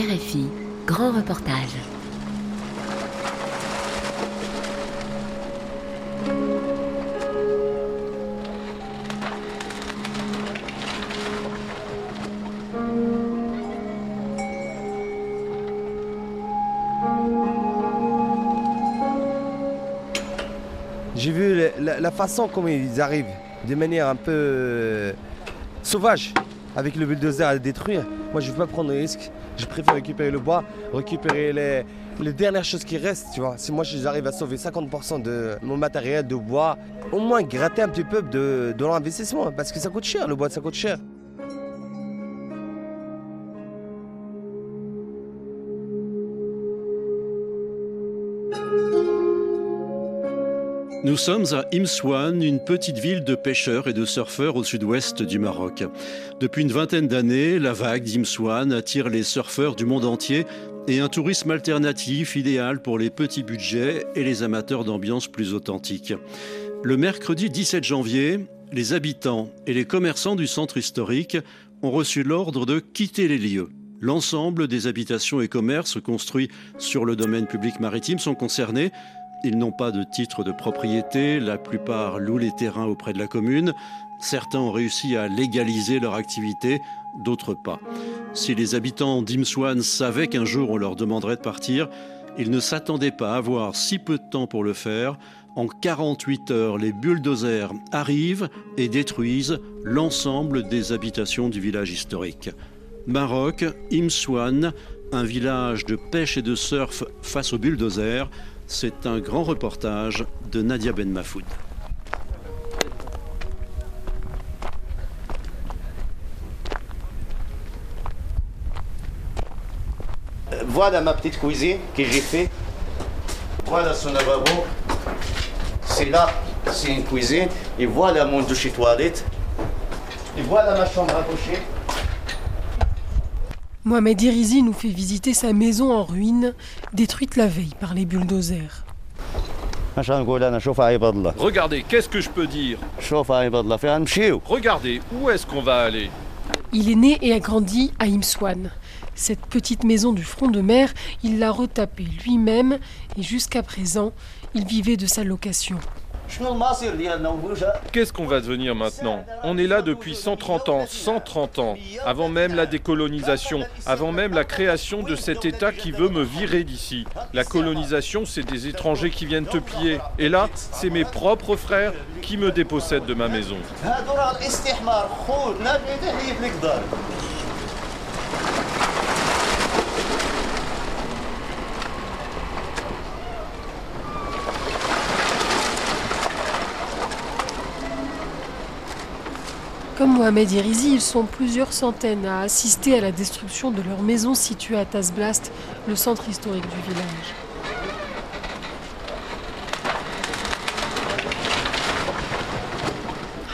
RFI, grand reportage. J'ai vu la, façon comment ils arrivent, de manière un peu euh, sauvage, avec le bulldozer à détruire. Moi, je ne veux pas prendre de risque. Je préfère récupérer le bois, récupérer les, dernières choses qui restent, tu vois. Si moi, j'arrive à sauver 50% de mon matériel de bois, au moins gratter un petit peu de, de l'investissement, parce que ça coûte cher, le bois, ça coûte cher. Nous sommes à Imswan, une petite ville de pêcheurs et de surfeurs au sud-ouest du Maroc. Depuis une vingtaine d'années, la vague d'Imswan attire les surfeurs du monde entier et un tourisme alternatif idéal pour les petits budgets et les amateurs d'ambiance plus authentique. Le mercredi 17 janvier, les habitants et les commerçants du centre historique ont reçu l'ordre de quitter les lieux. L'ensemble des habitations et commerces construits sur le domaine public maritime sont concernés ils n'ont pas de titre de propriété, la plupart louent les terrains auprès de la commune, certains ont réussi à légaliser leur activité, d'autres pas. Si les habitants d'Imswan savaient qu'un jour on leur demanderait de partir, ils ne s'attendaient pas à avoir si peu de temps pour le faire. En 48 heures, les bulldozers arrivent et détruisent l'ensemble des habitations du village historique. Maroc, Imswan, un village de pêche et de surf face aux bulldozers, c'est un grand reportage de Nadia Ben Mafoud. Voilà ma petite cuisine que j'ai fait. Voilà son lavabo. C'est là, c'est une cuisine. Et voilà mon douche et toilette. Et voilà ma chambre à coucher. Mohamed Irizi nous fait visiter sa maison en ruine, détruite la veille par les bulldozers. Regardez, qu'est-ce que je peux dire? Regardez, où est-ce qu'on va aller? Il est né et a grandi à Imswan. Cette petite maison du front de mer, il l'a retapée lui-même et jusqu'à présent, il vivait de sa location. Qu'est-ce qu'on va devenir maintenant? On est là depuis 130 ans, 130 ans, avant même la décolonisation, avant même la création de cet État qui veut me virer d'ici. La colonisation, c'est des étrangers qui viennent te piller. Et là, c'est mes propres frères qui me dépossèdent de ma maison. Comme Mohamed Irizi, ils sont plusieurs centaines à assister à la destruction de leur maison située à Tazblast, le centre historique du village.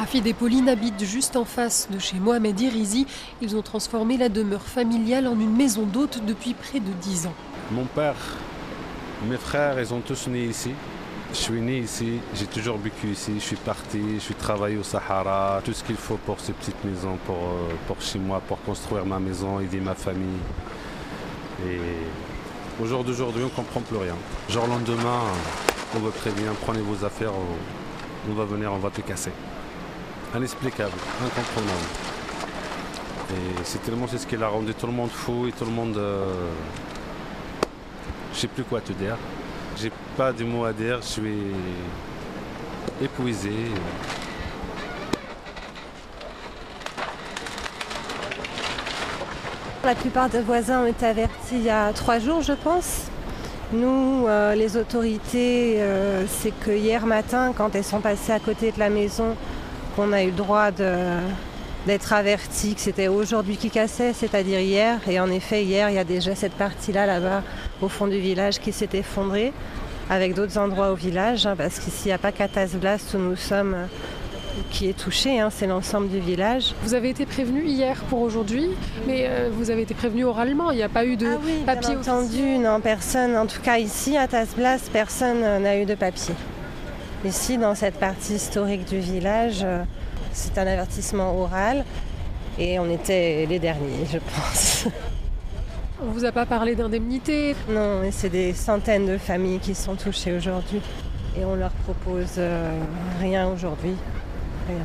Hafid et Pauline habitent juste en face de chez Mohamed Irizi. Ils ont transformé la demeure familiale en une maison d'hôte depuis près de dix ans. Mon père, mes frères, ils ont tous né ici. Je suis né ici, j'ai toujours vécu ici, je suis parti, je suis travaillé au Sahara, tout ce qu'il faut pour ces petites maisons, pour, euh, pour chez moi, pour construire ma maison, aider ma famille. Et au jour d'aujourd'hui, on ne comprend plus rien. Genre le lendemain, on veut prévenir, prenez vos affaires, on- va venir, on va te casser. Inexplicable, incomprenable. Et c'est tellement c'est ce qui a rendu tout le monde fou et tout le monde... euh, je sais plus quoi te dire. J'ai pas de mots à dire, je suis épuisé. La plupart des voisins ont été avertis il y a trois jours, je pense. Nous, euh, les autorités, euh, c'est que hier matin, quand elles sont passées à côté de la maison, qu'on a eu le droit d'être avertis que c'était aujourd'hui qui cassait, c'est-à-dire hier. Et en effet, hier, il y a déjà cette partie-là, là-bas, au fond du village, qui s'est effondrée, avec d'autres endroits au village, hein, parce qu'ici, il n'y a pas qu'à où nous sommes euh, qui est touché, hein, c'est l'ensemble du village. Vous avez été prévenu hier pour aujourd'hui, mais euh, vous avez été prévenu oralement. Il n'y a pas eu de Ah oui, papier bien entendu, non, personne, en tout cas ici à Tasblas, personne euh, n'a eu de papier. Ici, dans cette partie historique du village, c'est un avertissement oral et on était les derniers, je pense. On vous a pas parlé d'indemnité Non, mais c'est des centaines de familles qui sont touchées aujourd'hui. Et on leur propose euh, rien aujourd'hui. Rien.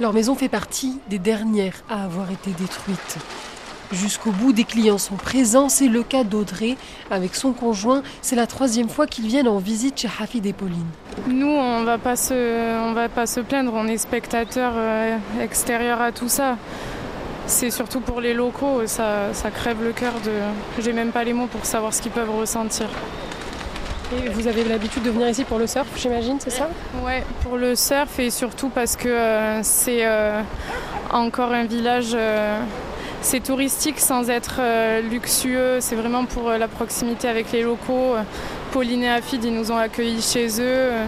Leur maison fait partie des dernières à avoir été détruites. Jusqu'au bout, des clients sont présents. C'est le cas d'Audrey avec son conjoint. C'est la troisième fois qu'ils viennent en visite chez Hafid et Pauline. Nous, on va pas se, on va pas se plaindre. On est spectateurs euh, extérieurs à tout ça. C'est surtout pour les locaux, ça, ça crève le cœur de. J'ai même pas les mots pour savoir ce qu'ils peuvent ressentir. Et vous avez l'habitude de venir ici pour le surf, j'imagine, c'est ça? Ouais, pour le surf et surtout parce que euh, c'est euh, encore un village. euh, c'est touristique sans être euh, luxueux. C'est vraiment pour euh, la proximité avec les locaux. Pauline et Afid, ils nous ont accueillis chez eux. Euh,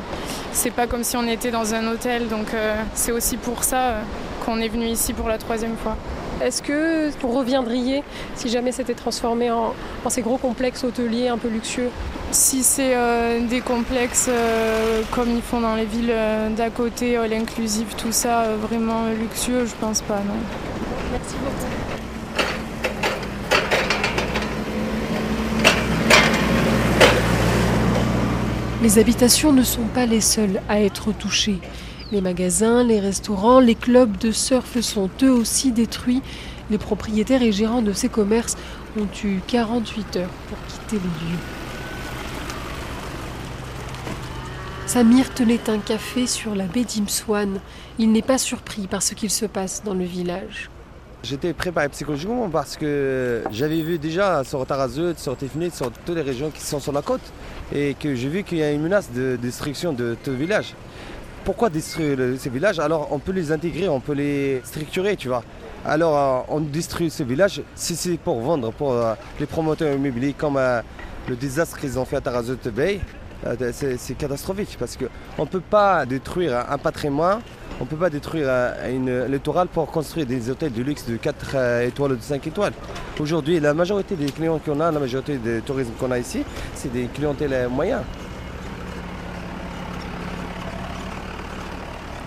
C'est pas comme si on était dans un hôtel. Donc euh, c'est aussi pour ça euh, qu'on est venu ici pour la troisième fois. Est-ce que vous reviendriez si jamais c'était transformé en, en ces gros complexes hôteliers un peu luxueux? Si c'est euh, des complexes euh, comme ils font dans les villes euh, d'à côté, all inclusive, tout ça, euh, vraiment euh, luxueux, je pense pas, non. Merci beaucoup. Les habitations ne sont pas les seules à être touchées. Les magasins, les restaurants, les clubs de surf sont eux aussi détruits. Les propriétaires et gérants de ces commerces ont eu 48 heures pour quitter les lieux. Samir tenait un café sur la baie d'Imswan. Il n'est pas surpris par ce qu'il se passe dans le village. J'étais préparé psychologiquement parce que j'avais vu déjà sur Tarazout, sur sur toutes les régions qui sont sur la côte et que j'ai vu qu'il y a une menace de destruction de tout village. Pourquoi détruire ces villages Alors on peut les intégrer, on peut les structurer, tu vois. Alors euh, on détruit ces villages si c'est pour vendre, pour euh, les promoteurs immobiliers comme euh, le désastre qu'ils ont fait à Tarazout Bay. c'est catastrophique parce qu'on ne peut pas détruire un patrimoine on ne peut pas détruire euh, une littoral pour construire des hôtels de luxe de 4 étoiles ou de 5 étoiles. Aujourd'hui, la majorité des clients qu'on a, la majorité des tourismes qu'on a ici, c'est des clientèles euh, moyens.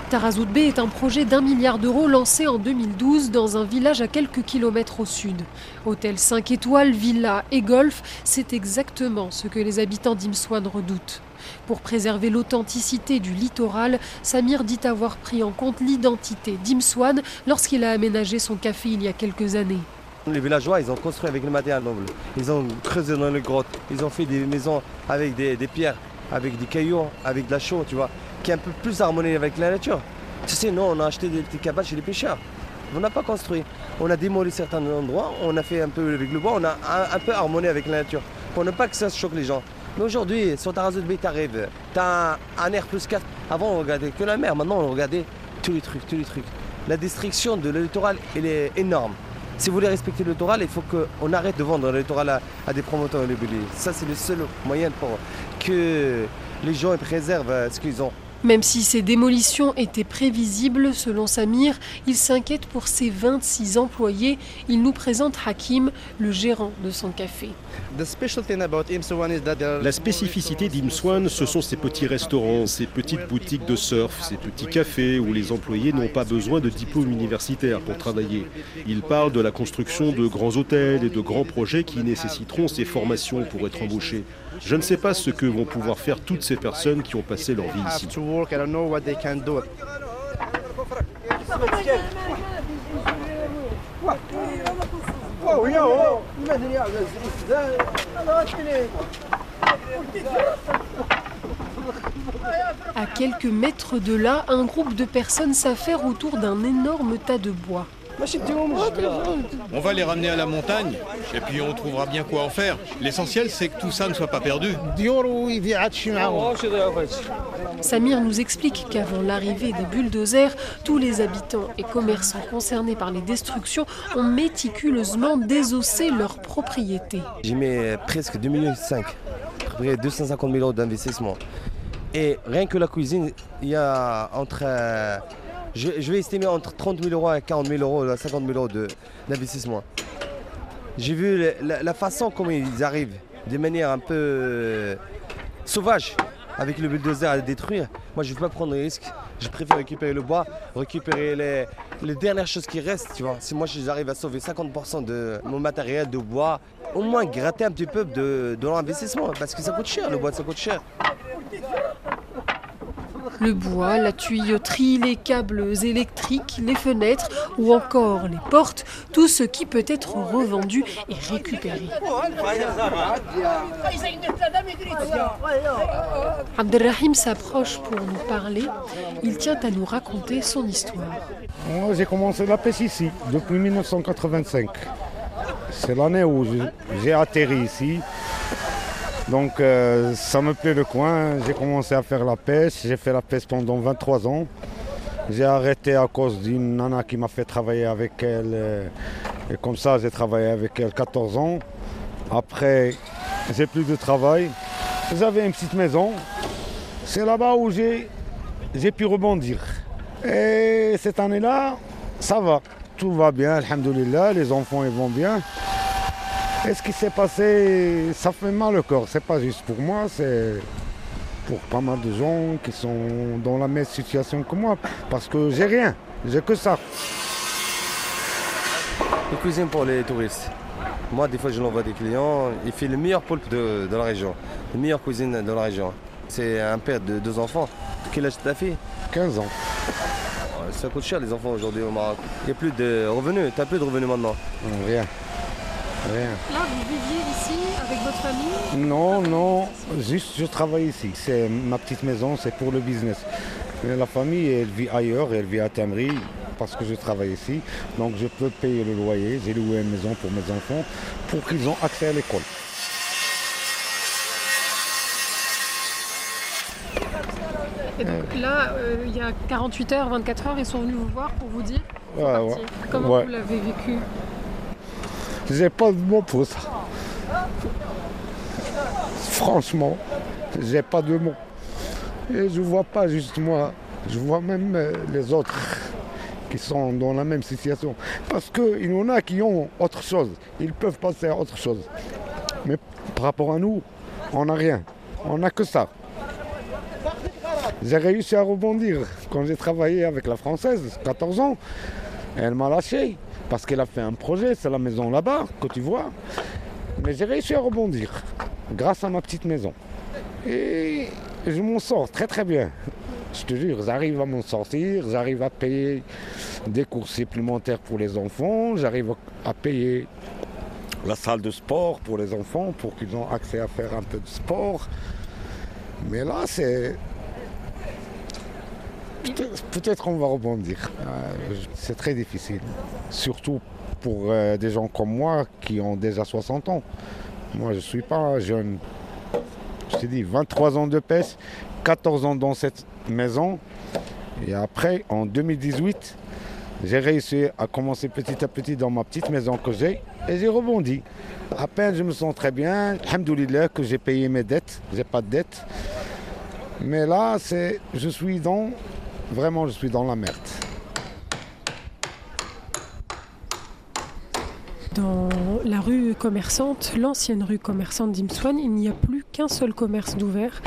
Tarazout Bay est un projet d'un milliard d'euros lancé en 2012 dans un village à quelques kilomètres au sud. Hôtel 5 étoiles, villa et golf, c'est exactement ce que les habitants d'Imswan redoutent. Pour préserver l'authenticité du littoral, Samir dit avoir pris en compte l'identité d'Imswan lorsqu'il a aménagé son café il y a quelques années. Les villageois, ils ont construit avec le matériel noble. Ils ont creusé dans les grottes. Ils ont fait des maisons avec des, pierres, avec des cailloux, avec de la chaux, tu vois, qui est un peu plus harmonie avec la nature. Tu sais, nous, on a acheté des petites cabanes chez les pêcheurs. On n'a pas construit. On a démoli certains endroits, on a fait un peu avec le bois, on a un, un peu harmonie avec la nature, pour ne pas que ça choque les gens. Mais aujourd'hui, sur Tarazout Bay, t'arrives, t'as un, un air plus 4. Avant, on regardait que la mer, maintenant, on regardait tous les trucs, tous les trucs. La destruction de littoral, elle est énorme. Si vous voulez respecter le il faut qu'on arrête de vendre le à des promoteurs immobiliers. Ça, c'est le seul moyen pour que les gens préservent euh, ce qu'ils ont. Même si ces démolitions étaient prévisibles, selon Samir, il s'inquiète pour ses 26 employés. Il nous présente Hakim, le gérant de son café. La spécificité d'Imswan, ce sont ces petits restaurants, ces petites boutiques de surf, ces petits cafés où les employés n'ont pas besoin de diplôme universitaire pour travailler. Ils parlent de la construction de grands hôtels et de grands projets qui nécessiteront ces formations pour être embauchés. Je ne sais pas ce que vont pouvoir faire toutes ces personnes qui ont passé leur vie ici. À quelques mètres de là, un groupe de personnes s'affaire autour d'un énorme tas de bois. On va les ramener à la montagne et puis on trouvera bien quoi en faire. L'essentiel, c'est que tout ça ne soit pas perdu. Samir nous explique qu'avant l'arrivée des bulldozers, tous les habitants et commerçants concernés par les destructions ont méticuleusement désossé leurs propriétés. J'y mets presque 2,5 millions, à peu près 250 000 euros d'investissement. Et rien que la cuisine, il y a entre. Je, vais estimer entre 30 000 euros et 40 000 euros, 50 000 euros d'investissement. J'ai vu la, façon comment ils arrivent, de manière un peu euh, sauvage, avec le bulldozer à détruire. Moi, je ne veux pas prendre de risque. Je préfère récupérer le bois, récupérer les, les dernières choses qui restent, tu vois. Si moi j'arrive à sauver 50% de mon matériel de bois, au moins gratter un petit peu de, de l'investissement, parce que ça coûte cher, le bois ça coûte cher. Le bois, la tuyauterie, les câbles électriques, les fenêtres ou encore les portes, tout ce qui peut être revendu et récupéré. Abdelrahim s'approche pour nous parler. Il tient à nous raconter son histoire. J'ai commencé la pêche ici depuis 1985. C'est l'année où j'ai atterri ici. Donc euh, ça me plaît le coin. J'ai commencé à faire la pêche. J'ai fait la pêche pendant 23 ans. J'ai arrêté à cause d'une nana qui m'a fait travailler avec elle. euh, Et comme ça, j'ai travaillé avec elle 14 ans. Après, j'ai plus de travail. J'avais une petite maison. C'est là-bas où j'ai pu rebondir. Et cette année-là, ça va. Tout va bien, alhamdoulilah. Les enfants, ils vont bien. Et ce qui s'est passé, ça fait mal au corps. C'est pas juste pour moi, c'est pour pas mal de gens qui sont dans la même situation que moi. Parce que j'ai rien, j'ai que ça. Une cuisine pour les touristes. Moi, des fois, je l'envoie des clients. Il fait le meilleur poulpe de, de la région. La meilleure cuisine de la région. C'est un père de deux enfants. Quel âge ta fille? 15 ans. Ça coûte cher, les enfants, aujourd'hui au Maroc. Il n'y a plus de revenus. Tu plus de revenus maintenant? Rien. Rien. Là, vous viviez ici avec votre famille Non, non, juste je travaille ici. C'est ma petite maison, c'est pour le business. Mais la famille, elle vit ailleurs, elle vit à Tamri parce que je travaille ici. Donc je peux payer le loyer. J'ai loué une maison pour mes enfants pour qu'ils aient accès à l'école. Et donc là, euh, il y a 48 heures, 24 heures, ils sont venus vous voir pour vous dire Ouais, ouais. comment Ouais. vous l'avez vécu? J'ai pas de mots pour ça. Franchement, j'ai pas de mots. Et je vois pas juste moi, je vois même euh, les autres qui sont dans la même situation. Parce qu'il y en a qui ont autre chose. Ils peuvent passer à autre chose. Mais par rapport à nous, on n'a rien. On n'a que ça. J'ai réussi à rebondir quand j'ai travaillé avec la française, 14 ans. Elle m'a lâché parce qu'elle a fait un projet, c'est la maison là-bas que tu vois. Mais j'ai réussi à rebondir grâce à ma petite maison. Et je m'en sors très très bien. Je te jure, j'arrive à m'en sortir, j'arrive à payer des cours supplémentaires pour les enfants, j'arrive à payer la salle de sport pour les enfants pour qu'ils aient accès à faire un peu de sport. Mais là, c'est. Peut-être qu'on va rebondir. Euh, c'est très difficile. Surtout pour euh, des gens comme moi qui ont déjà 60 ans. Moi, je ne suis pas jeune. Je t'ai dit, 23 ans de pêche, 14 ans dans cette maison. Et après, en 2018, j'ai réussi à commencer petit à petit dans ma petite maison que j'ai et j'ai rebondi. À peine je me sens très bien, alhamdoulilah que j'ai payé mes dettes, j'ai pas de dettes. Mais là, c'est, je suis dans, vraiment, je suis dans la merde. Dans la rue commerçante, l'ancienne rue commerçante d'Imswan, il n'y a plus qu'un seul commerce d'ouvert.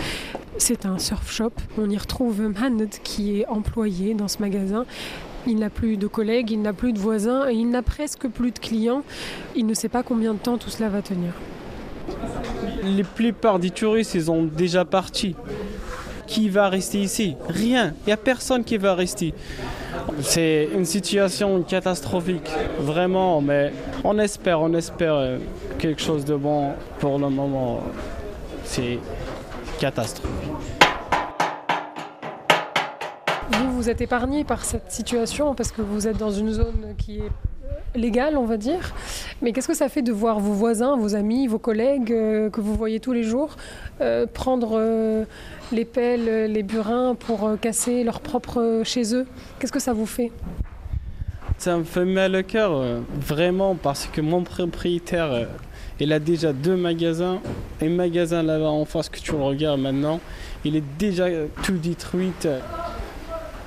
C'est un surf shop. On y retrouve Mohamed qui est employé dans ce magasin. Il n'a plus de collègues, il n'a plus de voisins et il n'a presque plus de clients. Il ne sait pas combien de temps tout cela va tenir. La plupart des touristes, ils ont déjà parti. Qui va rester ici Rien. Il n'y a personne qui va rester. C'est une situation catastrophique, vraiment, mais on espère, on espère euh, quelque chose de bon. Pour le moment, c'est catastrophique. Vous, vous êtes épargné par cette situation parce que vous êtes dans une zone qui est légale, on va dire. Mais qu'est-ce que ça fait de voir vos voisins, vos amis, vos collègues euh, que vous voyez tous les jours euh, prendre euh, les pelles, les burins pour casser leur propre chez eux? Qu'est-ce que ça vous fait? Ça me fait mal au cœur, vraiment, parce que mon propriétaire, il a déjà deux magasins. Un magasin là-bas en face que tu regardes maintenant, il est déjà tout détruit.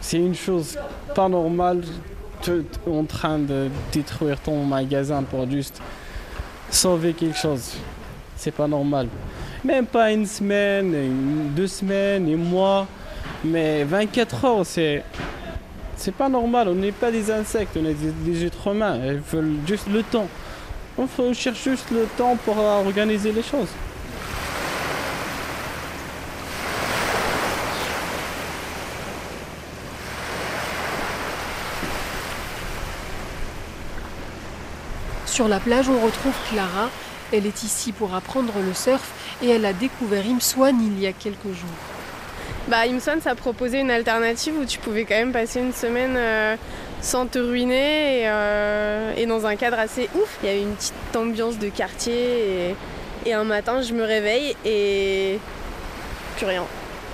C'est une chose pas normale, en train de détruire ton magasin pour juste sauver quelque chose. C'est pas normal. Même pas une semaine, deux semaines, un mois. Mais 24 heures, c'est. C'est pas normal, on n'est pas des insectes, on est des, êtres humains, ils veulent juste le temps. On cherche juste le temps pour organiser les choses. Sur la plage, on retrouve Clara. Elle est ici pour apprendre le surf et elle a découvert Imswan il y a quelques jours. Bah, Imswan, ça proposait une alternative où tu pouvais quand même passer une semaine euh, sans te ruiner euh, et, dans un cadre assez ouf. Il y avait une petite ambiance de quartier et, un matin, je me réveille et plus rien.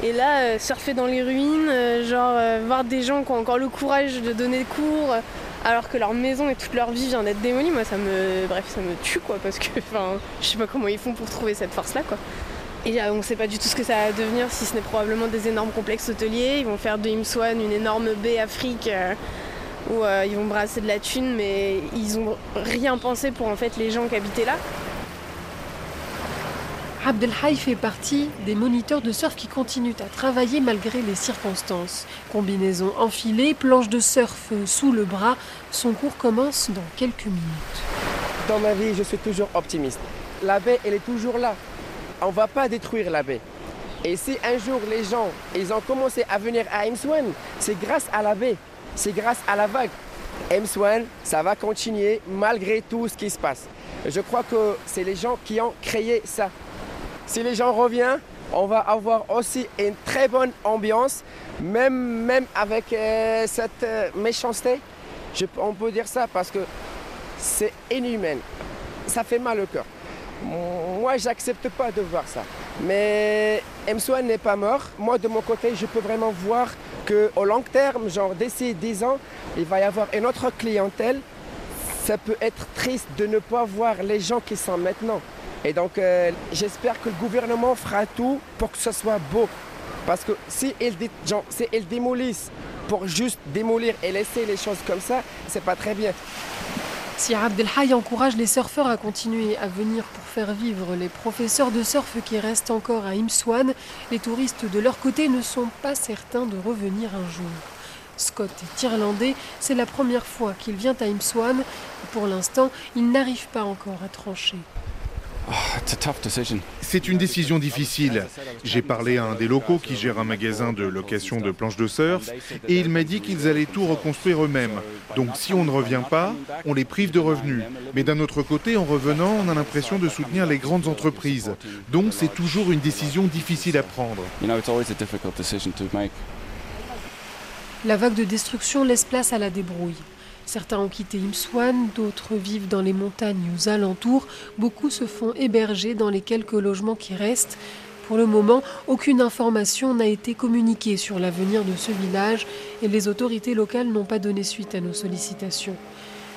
Et là, euh, surfer dans les ruines, genre voir des gens qui ont encore le courage de donner cours, alors que leur maison et toute leur vie vient d'être démolie, moi ça me. Bref, ça me tue quoi, parce que enfin, je sais pas comment ils font pour trouver cette force là quoi. Et on ne sait pas du tout ce que ça va devenir, si ce n'est probablement des énormes complexes hôteliers. Ils vont faire de Imswan une énorme baie Afrique euh, où euh, ils vont brasser de la thune, mais ils ont rien pensé pour en fait les gens qui habitaient là. Abdelhaï fait partie des moniteurs de surf qui continuent à travailler malgré les circonstances. Combinaison enfilée, planche de surf sous le bras, son cours commence dans quelques minutes. Dans ma vie, je suis toujours optimiste. La baie, elle est toujours là. On ne va pas détruire la baie. Et si un jour les gens, ils ont commencé à venir à Emswan, c'est grâce à la baie, c'est grâce à la vague. Emswan, ça va continuer malgré tout ce qui se passe. Je crois que c'est les gens qui ont créé ça. Si les gens reviennent, on va avoir aussi une très bonne ambiance, même, avec euh, cette euh, méchanceté. on peut dire ça parce que c'est inhumain. Ça fait mal au cœur. Moi, j'accepte pas de voir ça. Mais M-Swan n'est pas mort. Moi, de mon côté, je peux vraiment voir qu'au long terme, genre d'ici 10 ans, il va y avoir une autre clientèle. Ça peut être triste de ne pas voir les gens qui sont maintenant. Et donc, euh, j'espère que le gouvernement fera tout pour que ce soit beau. Parce que si ils, démolissent pour juste démolir et laisser les choses comme ça, c'est pas très bien. Si Abdelhaï encourage les surfeurs à continuer à venir pour faire vivre les professeurs de surf qui restent encore à Imswan, les touristes de leur côté ne sont pas certains de revenir un jour. Scott est irlandais, c'est la première fois qu'il vient à Imswan pour l'instant, il n'arrive pas encore à trancher. C'est une décision difficile. J'ai parlé à un des locaux qui gère un magasin de location de planches de surf et il m'a dit qu'ils allaient tout reconstruire eux-mêmes. Donc si on ne revient pas, on les prive de revenus. Mais d'un autre côté, en revenant, on a l'impression de soutenir les grandes entreprises. Donc c'est toujours une décision difficile à prendre. La vague de destruction laisse place à la débrouille. Certains ont quitté Imswan, d'autres vivent dans les montagnes aux alentours, beaucoup se font héberger dans les quelques logements qui restent. Pour le moment, aucune information n'a été communiquée sur l'avenir de ce village et les autorités locales n'ont pas donné suite à nos sollicitations.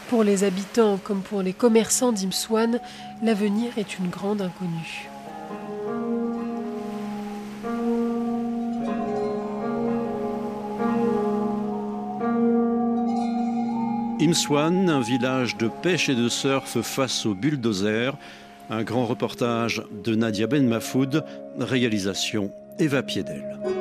Pour les habitants comme pour les commerçants d'Imswan, l'avenir est une grande inconnue. Imswan, un village de pêche et de surf face au bulldozer. Un grand reportage de Nadia Ben Mafoud, réalisation Eva Piedel.